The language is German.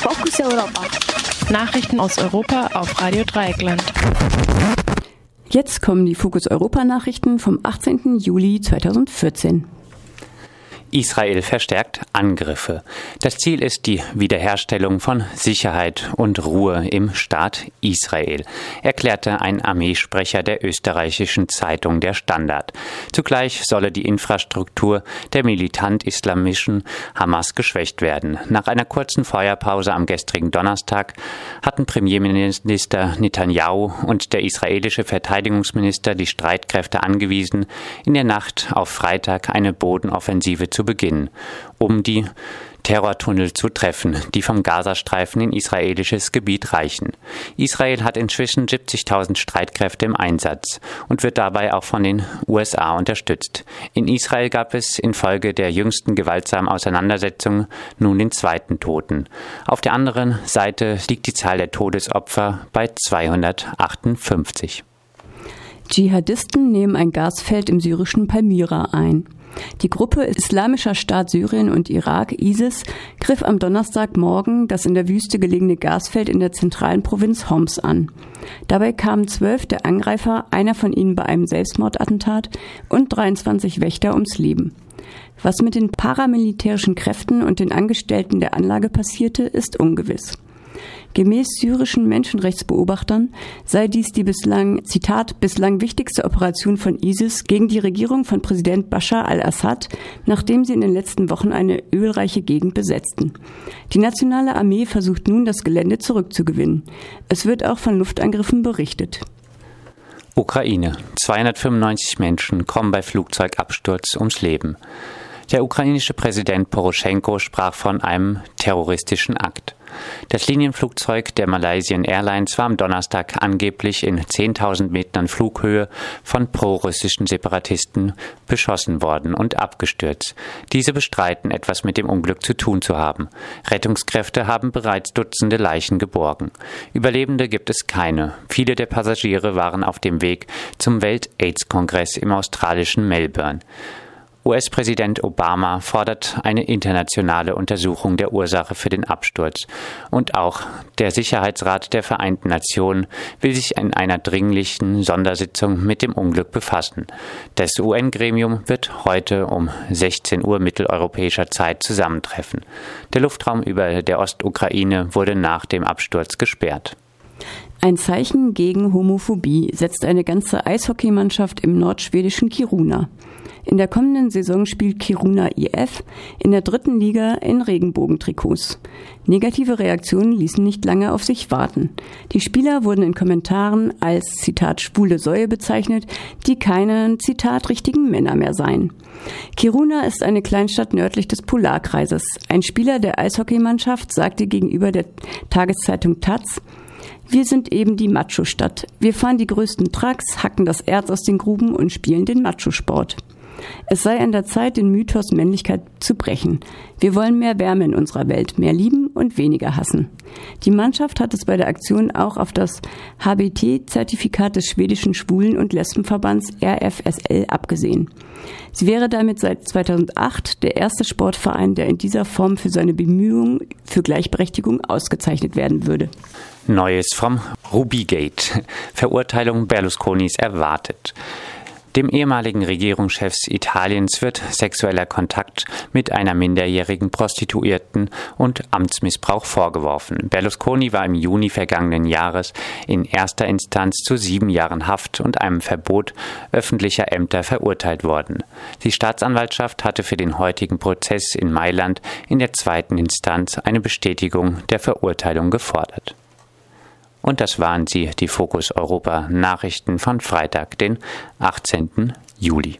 Fokus Europa. Nachrichten aus Europa auf Radio Dreieckland. Jetzt kommen die Fokus Europa Nachrichten vom 18. Juli 2014. Israel verstärkt Angriffe. Das Ziel ist die Wiederherstellung von Sicherheit und Ruhe im Staat Israel, erklärte ein Armeesprecher der österreichischen Zeitung Der Standard. Zugleich solle die Infrastruktur der militant-islamischen Hamas geschwächt werden. Nach einer kurzen Feuerpause am gestrigen Donnerstag hatten Premierminister Netanyahu und der israelische Verteidigungsminister die Streitkräfte angewiesen, in der Nacht auf Freitag eine Bodenoffensive zu zu beginnen, um die Terrortunnel zu treffen, die vom Gazastreifen in israelisches Gebiet reichen. Israel hat inzwischen 70.000 Streitkräfte im Einsatz und wird dabei auch von den USA unterstützt. In Israel gab es infolge der jüngsten gewaltsamen Auseinandersetzungen nun den zweiten Toten. Auf der anderen Seite liegt die Zahl der Todesopfer bei 258. Dschihadisten nehmen ein Gasfeld im syrischen Palmyra ein. Die Gruppe Islamischer Staat Syrien und Irak, ISIS, griff am Donnerstagmorgen das in der Wüste gelegene Gasfeld in der zentralen Provinz Homs an. Dabei kamen zwölf der Angreifer, einer von ihnen bei einem Selbstmordattentat, und 23 Wächter ums Leben. Was mit den paramilitärischen Kräften und den Angestellten der Anlage passierte, ist ungewiss. Gemäß syrischen Menschenrechtsbeobachtern sei dies die bislang, Zitat, bislang wichtigste Operation von ISIS gegen die Regierung von Präsident Bashar al-Assad, nachdem sie in den letzten Wochen eine ölreiche Gegend besetzten. Die nationale Armee versucht nun, das Gelände zurückzugewinnen. Es wird auch von Luftangriffen berichtet. Ukraine. 295 Menschen kommen bei Flugzeugabsturz ums Leben. Der ukrainische Präsident Poroschenko sprach von einem terroristischen Akt. Das Linienflugzeug der Malaysian Airlines war am Donnerstag angeblich in 10.000 Metern Flughöhe von pro-russischen Separatisten beschossen worden und abgestürzt. Diese bestreiten, etwas mit dem Unglück zu tun zu haben. Rettungskräfte haben bereits Dutzende Leichen geborgen. Überlebende gibt es keine. Viele der Passagiere waren auf dem Weg zum Welt-AIDS-Kongress im australischen Melbourne. US-Präsident Obama fordert eine internationale Untersuchung der Ursache für den Absturz. Und auch der Sicherheitsrat der Vereinten Nationen will sich in einer dringlichen Sondersitzung mit dem Unglück befassen. Das UN-Gremium wird heute um 16 Uhr mitteleuropäischer Zeit zusammentreffen. Der Luftraum über der Ostukraine wurde nach dem Absturz gesperrt. Ein Zeichen gegen Homophobie setzt eine ganze Eishockeymannschaft im nordschwedischen Kiruna. In der kommenden Saison spielt Kiruna IF in der dritten Liga in Regenbogentrikots. Negative Reaktionen ließen nicht lange auf sich warten. Die Spieler wurden in Kommentaren als Zitat schwule Säue bezeichnet, die keine Zitat richtigen Männer mehr seien. Kiruna ist eine Kleinstadt nördlich des Polarkreises. Ein Spieler der Eishockeymannschaft sagte gegenüber der Tageszeitung Taz, wir sind eben die Macho-Stadt. Wir fahren die größten Trucks, hacken das Erz aus den Gruben und spielen den Macho-Sport. Es sei an der Zeit, den Mythos Männlichkeit zu brechen. Wir wollen mehr Wärme in unserer Welt, mehr lieben und weniger hassen. Die Mannschaft hat es bei der Aktion auch auf das HBT-Zertifikat des schwedischen Schwulen- und Lesbenverbands RFSL abgesehen. Sie wäre damit seit 2008 der erste Sportverein, der in dieser Form für seine Bemühungen für Gleichberechtigung ausgezeichnet werden würde. Neues vom Rubygate. Verurteilung Berlusconis erwartet. Dem ehemaligen Regierungschef Italiens wird sexueller Kontakt mit einer minderjährigen Prostituierten und Amtsmissbrauch vorgeworfen. Berlusconi war im Juni vergangenen Jahres in erster Instanz zu sieben Jahren Haft und einem Verbot öffentlicher Ämter verurteilt worden. Die Staatsanwaltschaft hatte für den heutigen Prozess in Mailand in der zweiten Instanz eine Bestätigung der Verurteilung gefordert. Und das waren sie, die Fokus Europa Nachrichten von Freitag, den 18. Juli.